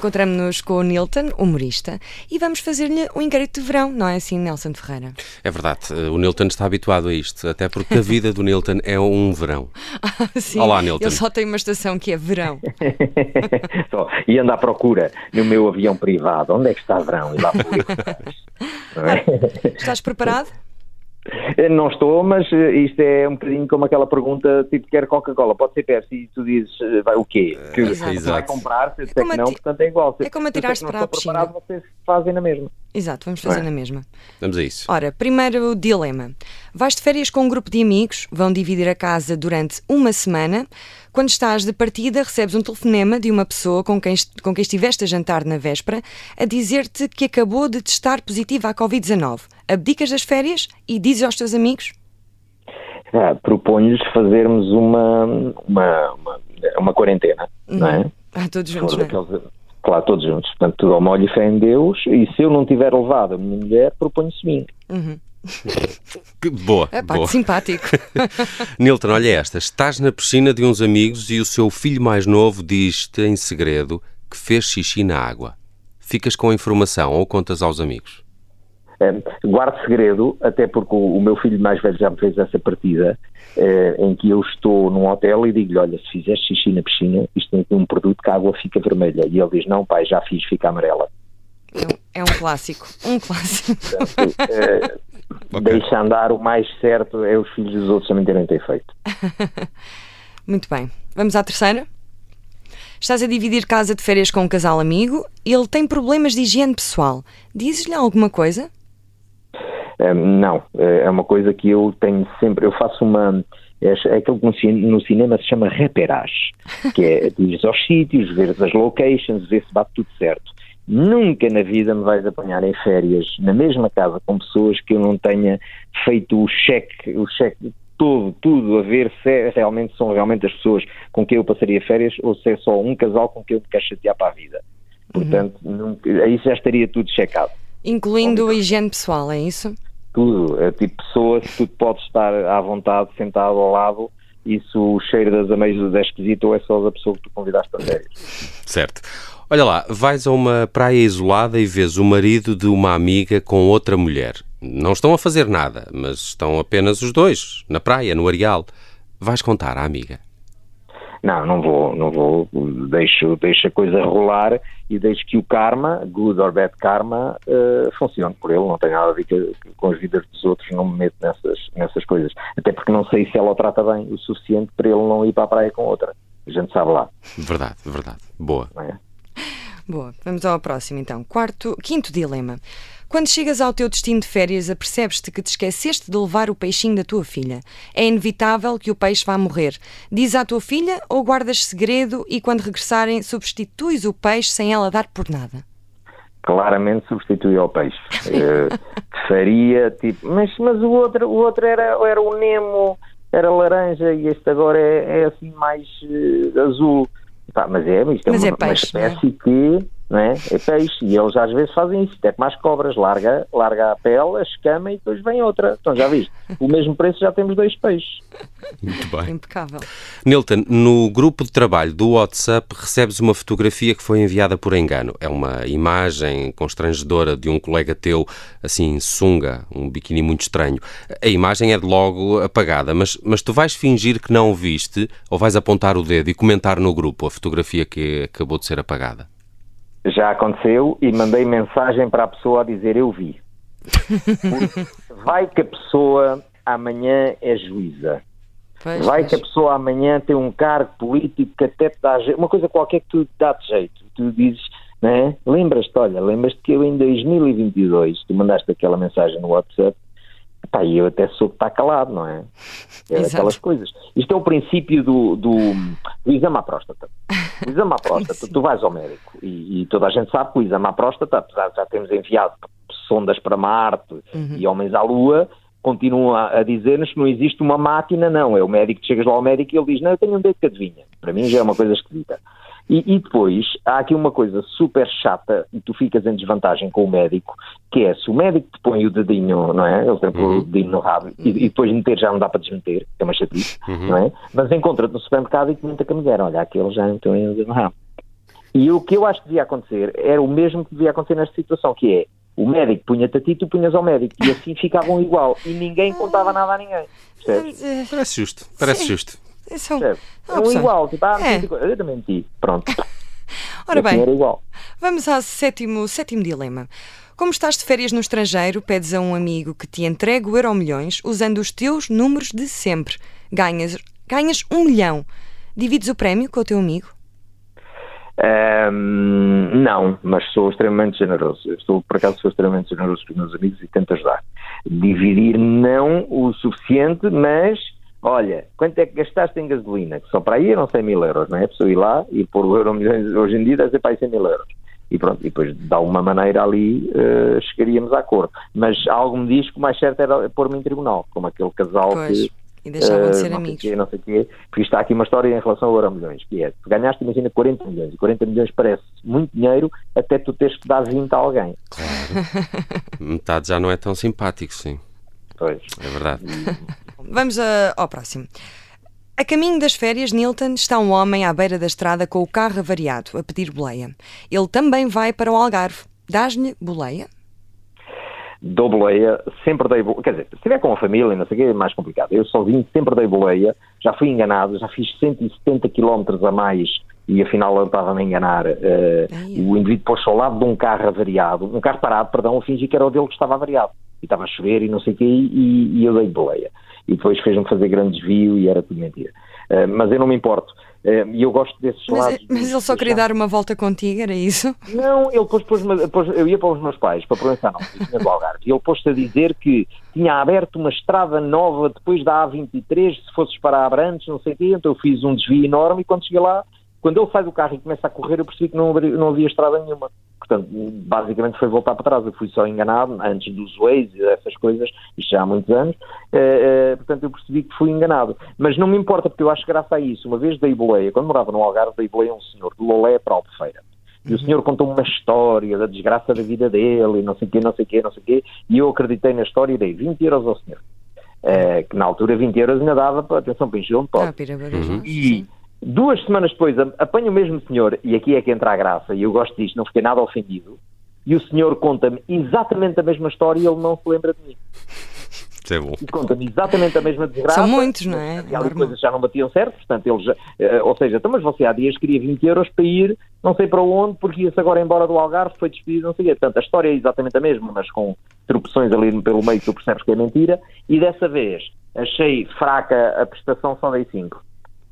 Encontramos-nos com o Nilton, humorista, e vamos fazer-lhe um inquérito de verão, não é assim, Nelson Ferreira? É verdade, o Nilton está habituado a isto, até porque a vida do Nilton é um verão. Ah, sim, Olá, Nilton. Ele só tem uma estação que é verão. Só, e anda à procura no meu avião privado. Onde é que está verão? E lá. Não é? Estás preparado? Não estou, mas eh, isto é um bocadinho como aquela pergunta tipo quer Coca-Cola, pode ser Pepsi e tu dizes eh, vai o quê? Que Exato. você vai comprar, se que não, portanto é igual. Se- é como atirar-se para a piscina. preparado, vocês fazem na mesma. Exato, vamos fazer é? na mesma. Vamos a isso. Ora, primeiro dilema. Vais de férias com um grupo de amigos, vão dividir a casa durante uma semana. Quando estás de partida, recebes um telefonema de uma pessoa com quem, com quem estiveste a jantar na véspera a dizer-te que acabou de testar positiva à Covid-19. Abdicas das férias e dizes aos teus amigos? Ah, Proponho-lhes fazermos uma, uma, uma, uma quarentena, não é? Ah, todos juntos, não é? Claro, todos juntos. Portanto, tudo ao molho e fé em Deus. E se eu não tiver levado a minha mulher, proponho-se mim. Que boa, É pá, boa. que simpático. Nilton, olha esta. Estás na piscina de uns amigos e o seu filho mais novo diz-te em segredo que fez xixi na água. Ficas com a informação ou contas aos amigos? Eh, guardo segredo, até porque o, o meu filho mais velho já me fez essa partida, eh, em que eu estou num hotel e digo-lhe: Olha, se fizeste xixi na piscina, isto tem aqui um produto que a água fica vermelha. E ele diz: Não, pai, já fiz, fica amarela. É um, é um clássico. Um clássico. Portanto, eh, Deixa andar, o mais certo é os filhos dos outros também terem ter feito. Muito bem. Vamos à terceira? Estás a dividir casa de férias com um casal amigo. Ele tem problemas de higiene pessoal. Dizes-lhe alguma coisa? Eh, não, eh, é uma coisa que eu tenho sempre. Eu faço uma. É é aquilo que no, ci- no cinema se chama reperage, que é ires aos sítios, ver as locations, ver se bate tudo certo. Nunca na vida me vais apanhar em férias na mesma casa com pessoas que eu não tenha feito o cheque, o cheque todo, tudo, a ver se é- realmente são realmente as pessoas com quem eu passaria férias ou se é só um casal com quem eu me quero chatear para a vida. Portanto, nunca, aí já estaria tudo checado Incluindo a higiene pessoal, é isso? tudo. É tipo pessoa, se tu podes estar à vontade, sentado ao lado, e se o cheiro das ameixas é esquisito ou é só da pessoa que tu convidaste para férias. Certo. Olha lá, vais a uma praia isolada e vês o marido de uma amiga com outra mulher. Não estão a fazer nada, mas estão apenas os dois, na praia, no areal. Vais contar à amiga. Não, não vou, não vou. Deixo, deixo a coisa rolar e deixo que o karma, good or bad karma, eh, funcione por ele. Não tem nada a ver com, as vidas dos outros, não me meto nessas, nessas coisas. Até porque não sei se ela o trata bem o suficiente para ele não ir para a praia com outra. A gente sabe lá, Verdade, verdade. Boa. não é? Boa. Vamos ao próximo então. Quarto, quinto dilema. Quando chegas ao teu destino de férias, apercebes-te que te esqueceste de levar o peixinho da tua filha. É inevitável que o peixe vá morrer. Diz à tua filha ou guardas segredo e quando regressarem substituis o peixe sem ela dar por nada? claramente substitui ao peixe. Eh, faria tipo, mas, mas o outro, o outro era, era o Nemo, era laranja e este agora é, é assim mais eh, azul. Mas é, isto é, Mas uma, é peixe, uma espécie que não é? é peixe e eles às vezes fazem isso, até como as cobras, larga, larga a pele, a escama e depois vem outra. Então já viste, o mesmo preço já temos dois peixes. Muito bem. Impecável. Nilton, no grupo de trabalho do WhatsApp recebes uma fotografia que foi enviada por engano. É uma imagem constrangedora de um colega teu, assim, sunga, um biquíni muito estranho. A imagem é de logo apagada, mas, mas tu vais fingir que não o viste ou vais apontar o dedo e comentar no grupo a fotografia que acabou de ser apagada? Já aconteceu e mandei mensagem para a pessoa a dizer eu vi. Porque vai que a pessoa amanhã é juíza. Pois, Vai pois. que a pessoa amanhã tem um cargo político que até te dá jeito, uma coisa qualquer que tu dá-te jeito. Tu dizes, não é? Lembras-te, olha, lembras-te que eu em 2022, tu mandaste aquela mensagem no WhatsApp, pá, e eu até soube estar calado, não é? É aquelas coisas. Isto é o princípio do, do, do exame à próstata. O exame à próstata, tu vais ao médico e, e toda a gente sabe que o exame à próstata, apesar de já termos enviado sondas para Marte e homens à Lua, continuam a, dizer-nos que não existe uma máquina, não. É o médico, chegas lá ao médico e ele diz, não, eu tenho um dedo que adivinha. Para mim já é uma coisa esquisita. E, e depois há aqui uma coisa super chata e tu ficas em desvantagem com o médico, que é se o médico te põe o dedinho, não é? Ele tem que pôr o dedinho no rabo e, e depois meter já não dá para desmeter, que é uma chatice, não é? Mas encontra-te no supermercado e comenta com a mulher, olha, aquele já meteu o dedo no rabo. E o que eu acho que devia acontecer era o mesmo que devia acontecer nesta situação, que é o médico punha-te a ti, tu punhas ao médico. E assim ficavam igual. E ninguém contava nada a ninguém. Percebes? Eh, parece justo, parece Sim. justo. São, Percebes? Eram igual. Tipo, ah, é. eu também menti. Pronto. Ora bem, igual. vamos ao sétimo, sétimo dilema. Como estás de férias no estrangeiro, pedes a um amigo que te entregue o euro milhões usando os teus números de sempre. Ganhas, ganhas um milhão. Divides o prémio com o teu amigo? Um, não, mas sou extremamente generoso. Eu estou, por acaso, sou extremamente generoso com os meus amigos e tento ajudar. Dividir não o suficiente, mas olha, quanto é que gastaste em gasolina? Que só para aí eram 100 mil euros, não é? A pessoa ir lá e pôr o euro milhões hoje em dia deve ser para aí 100 mil euros. E pronto, e depois de alguma maneira ali uh, chegaríamos a acordo. Mas algo me diz que o mais certo era pôr-me em tribunal, como aquele casal pois. que e deixavam de ser uh, amigos. Quê, não sei quê, porque está aqui uma história em relação ao euro milhões, que é, tu ganhaste, imagina, 40 milhões, e 40 milhões parece muito dinheiro até tu teres que dar 20 a alguém. Claro. Metade já não é tão simpático, sim. Pois. É verdade. Vamos a, ao próximo. A caminho das férias, Nilton está um homem à beira da estrada com o carro avariado, a pedir boleia. Ele também vai para o Algarve. Dás-lhe boleia? dou boleia, sempre dei boleia, quer dizer, se estiver com a família, não sei o que, é mais complicado. Eu sozinho sempre dei boleia, já fui enganado, já fiz 170 km a mais e afinal eu estava-me a enganar. Uh, o indivíduo pôs-se ao lado de um carro avariado, um carro parado, perdão, eu fingi que era o dele que estava avariado. E estava a chover e não sei o que, e, e eu dei boleia. E depois fez-me fazer grande desvio e era tudo mentira. Uh, mas eu não me importo. Eh, e eu gosto desses mas, lados. Mas ele só queria dar uma volta contigo, era isso? Não, ele pôs, pôs, pôs eu ia para os meus pais, para Provençal, do Algarve, e ele pôs-se a dizer que tinha aberto uma estrada nova depois da A23, se fosses para Abrantes, não sei o quê, então eu fiz um desvio enorme e quando cheguei lá, quando ele sai do carro e começa a correr, eu percebi que não, não havia estrada nenhuma. Portanto, basicamente foi voltar para trás. Eu fui só enganado antes dos Waze e dessas coisas, isto já há muitos anos. Uh, uh, portanto, eu percebi que fui enganado. Mas não me importa, porque eu acho que graças a isso, uma vez dei boleia, quando morava no Algarve, dei boleia a um senhor de Lolé para Albufeira. E o uhum. senhor contou uma história da desgraça da vida dele, e não sei o quê, não sei o quê, não sei o quê, e eu acreditei na história e dei 20 euros ao senhor. Uh, que na altura 20 euros ainda dava para atenção para encher um Ah, uhum. E Duas semanas depois apanho o mesmo senhor, e aqui é que entra a graça, e eu gosto disto, não fiquei nada ofendido, e o senhor conta-me exatamente a mesma história e ele não se lembra de mim. Isso é bom. E conta-me exatamente a mesma desgraça. São muitos, não é? E ali coisas já não batiam certo, portanto, eles, uh, ou seja, então, mas você há dias queria 20 euros para ir, não sei para onde, porque ia-se agora embora do Algarve, foi despedido, não sei o quê. Portanto, a história é exatamente a mesma, mas com tropeções ali pelo meio que tu percebes que é mentira, e dessa vez achei fraca a prestação, só dei 5.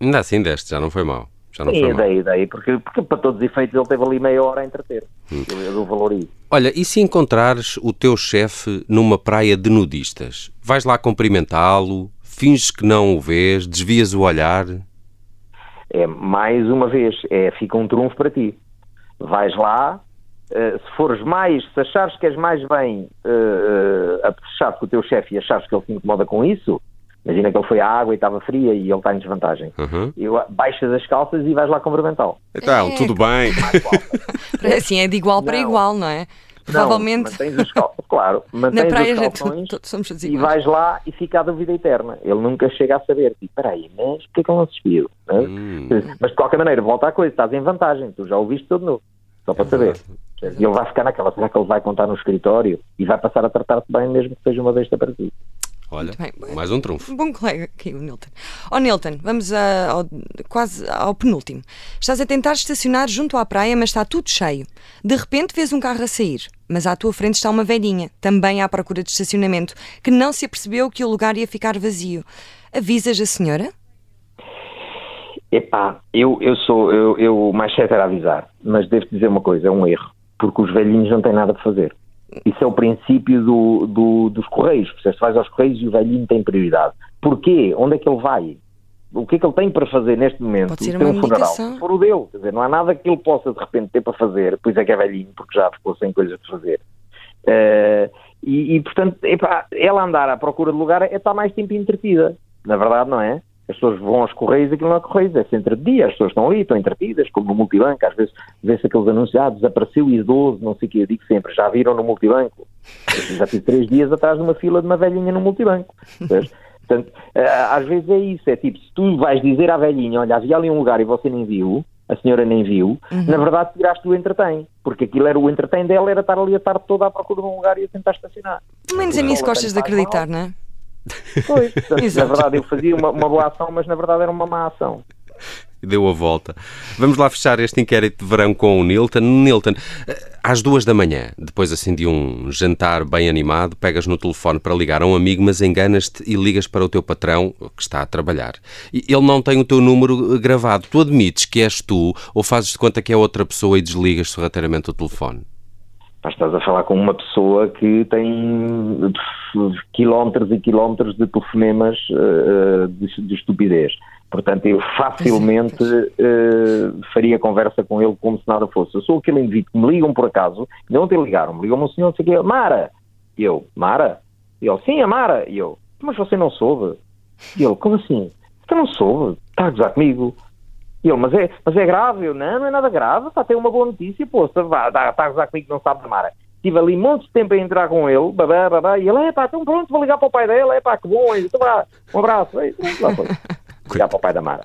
Ainda assim deste, já não foi mal. Já não Sim, foi daí, daí, porque, porque para todos os efeitos ele teve ali meia hora a entreter. Hum. Eu, eu valorizo. Olha, e se encontrares o teu chefe numa praia de nudistas? Vais lá cumprimentá-lo, finges que não o vês, desvias o olhar? É, mais uma vez, é, fica um trunfo para ti. Vais lá, uh, se fores mais, se achares que és mais bem uh, uh, com o teu chefe e achares que ele se incomoda com isso, Imagina que ele foi à água e estava fria e ele está em desvantagem. Uhum. E baixas as calças e vais lá cumprimentá-lo. Então, é. tudo bem. é assim, é de igual para igual, não é? Provavelmente. Não, mantens as calças, claro. Mantens Na praia, as calções e vais lá e fica a dúvida eterna. Ele nunca chega a saber. Tipo, peraí, mas porquê que ele não se despiu? Hum. Mas de qualquer maneira, volta à coisa, estás em vantagem. Tu já ouviste todo novo. Só para é saber. E ele vai ficar naquela, será que ele vai contar no escritório e vai passar a tratar-te bem mesmo que seja uma besta para ti? Olha, mais um trunfo. Bom colega aqui, o Nilton. Ó oh, Nilton, vamos a, ao, quase ao penúltimo. Estás a tentar estacionar junto à praia, mas está tudo cheio. De repente vês um carro a sair, mas à tua frente está uma velhinha, também à procura de estacionamento, que não se apercebeu que o lugar ia ficar vazio. Avisas a senhora? Epá, eu, eu sou, eu, eu mais certo era avisar, mas devo dizer uma coisa, é um erro, porque os velhinhos não têm nada para fazer. Isso é o princípio do, do, dos Correios. Você vais aos Correios e o velhinho tem prioridade. Porquê? Onde é que ele vai? O que é que ele tem para fazer neste momento? Pode ser uma um funeral. Se for o dele. Quer dizer, não há nada que ele possa de repente ter para fazer, pois é que é velhinho, porque já ficou sem coisas para fazer. Uh, e, e, portanto, epá, ela andar à procura de lugar é estar mais tempo entretida. Na verdade, não é? As pessoas vão aos Correios, aquilo não é Correios, é centro de dia, as pessoas estão ali, estão entretidas, como no multibanco, às vezes vê-se aqueles anúncios, ah, desapareceu idoso, não sei o que, eu digo sempre, já viram no multibanco? Eu já tive três dias atrás de uma fila de uma velhinha no multibanco. Portanto, eh, às vezes é isso, é tipo, se tu vais dizer à velhinha, olha, havia ali um lugar e você nem viu, a senhora nem viu, uhum. na verdade tiraste o entretém, porque aquilo era o entretém dela, era estar ali a tarde toda à procura de um lugar e a tentar estacionar. Pelo menos a mim se gostas de acreditar, não é? Portanto, na verdade eu fazia uma, uma boa ação, mas na verdade era uma má ação deu a volta. Vamos lá fechar este inquérito de verão com o Nilton. Nilton, às duas da manhã, depois assim de um jantar bem animado, pegas no telefone para ligar a um amigo, mas enganas-te e ligas para o teu patrão que está a trabalhar. Ele não tem o teu número gravado. Tu admites que és tu ou fazes de conta que é outra pessoa e desligas sorrateiramente o telefone? Estás a falar com uma pessoa que tem quilómetros e quilómetros de telefonemas uh, de, de estupidez. Portanto, eu facilmente uh, faria conversa com ele como se nada fosse. Eu sou aquele indivíduo que me ligam por acaso, e ontem ligaram-me, ligou-me um senhor, sei que, Mara! E eu, Mara? E ele, sim, a Mara! E eu, mas você não soube? E ele, como assim? Você não soube? Está a gozar comigo? E ele, mas é, mas é grave? Eu, não, não é nada grave, está a ter uma boa notícia, pô, está, a gozar comigo que não sabe da Mara. Estive ali montes de tempo a entrar com ele, babá, babá, e ele, é pá, então pronto, vou ligar para o pai dele, é pá, que bom, então um abraço, aí, lá foi ligar para o pai da Mara.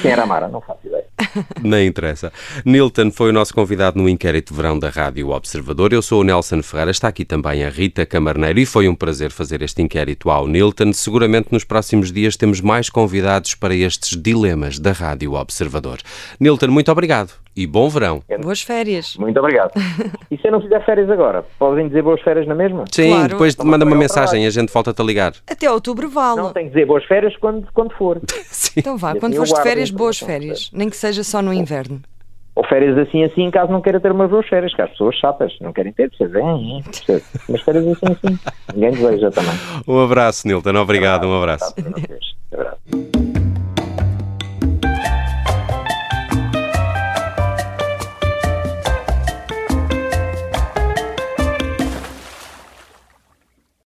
Quem era a Mara? Não faço ideia. Nem interessa. Nilton foi o nosso convidado no inquérito de verão da Rádio Observador. Eu sou o Nelson Ferreira, está aqui também a Rita Camarneiro e foi um prazer fazer este inquérito ao Nilton. Seguramente nos próximos dias temos mais convidados para estes dilemas da Rádio Observador. Nilton, muito obrigado e bom verão. Boas férias. Muito obrigado. E se eu não fizer férias agora, podem dizer boas férias na mesma? Sim, claro. depois manda uma mensagem, a gente volta-te a ligar. Até outubro vale. Não, tem que dizer boas férias quando, quando for. Sim. Então vá, quando fores de férias, boas férias. Nem que seja só no inverno. Ou férias assim assim, caso não queira ter umas boas férias, que as pessoas chatas não querem ter, percebem? Mas férias assim assim. Ninguém deseja também. Um abraço, Nilton. Obrigado, um abraço.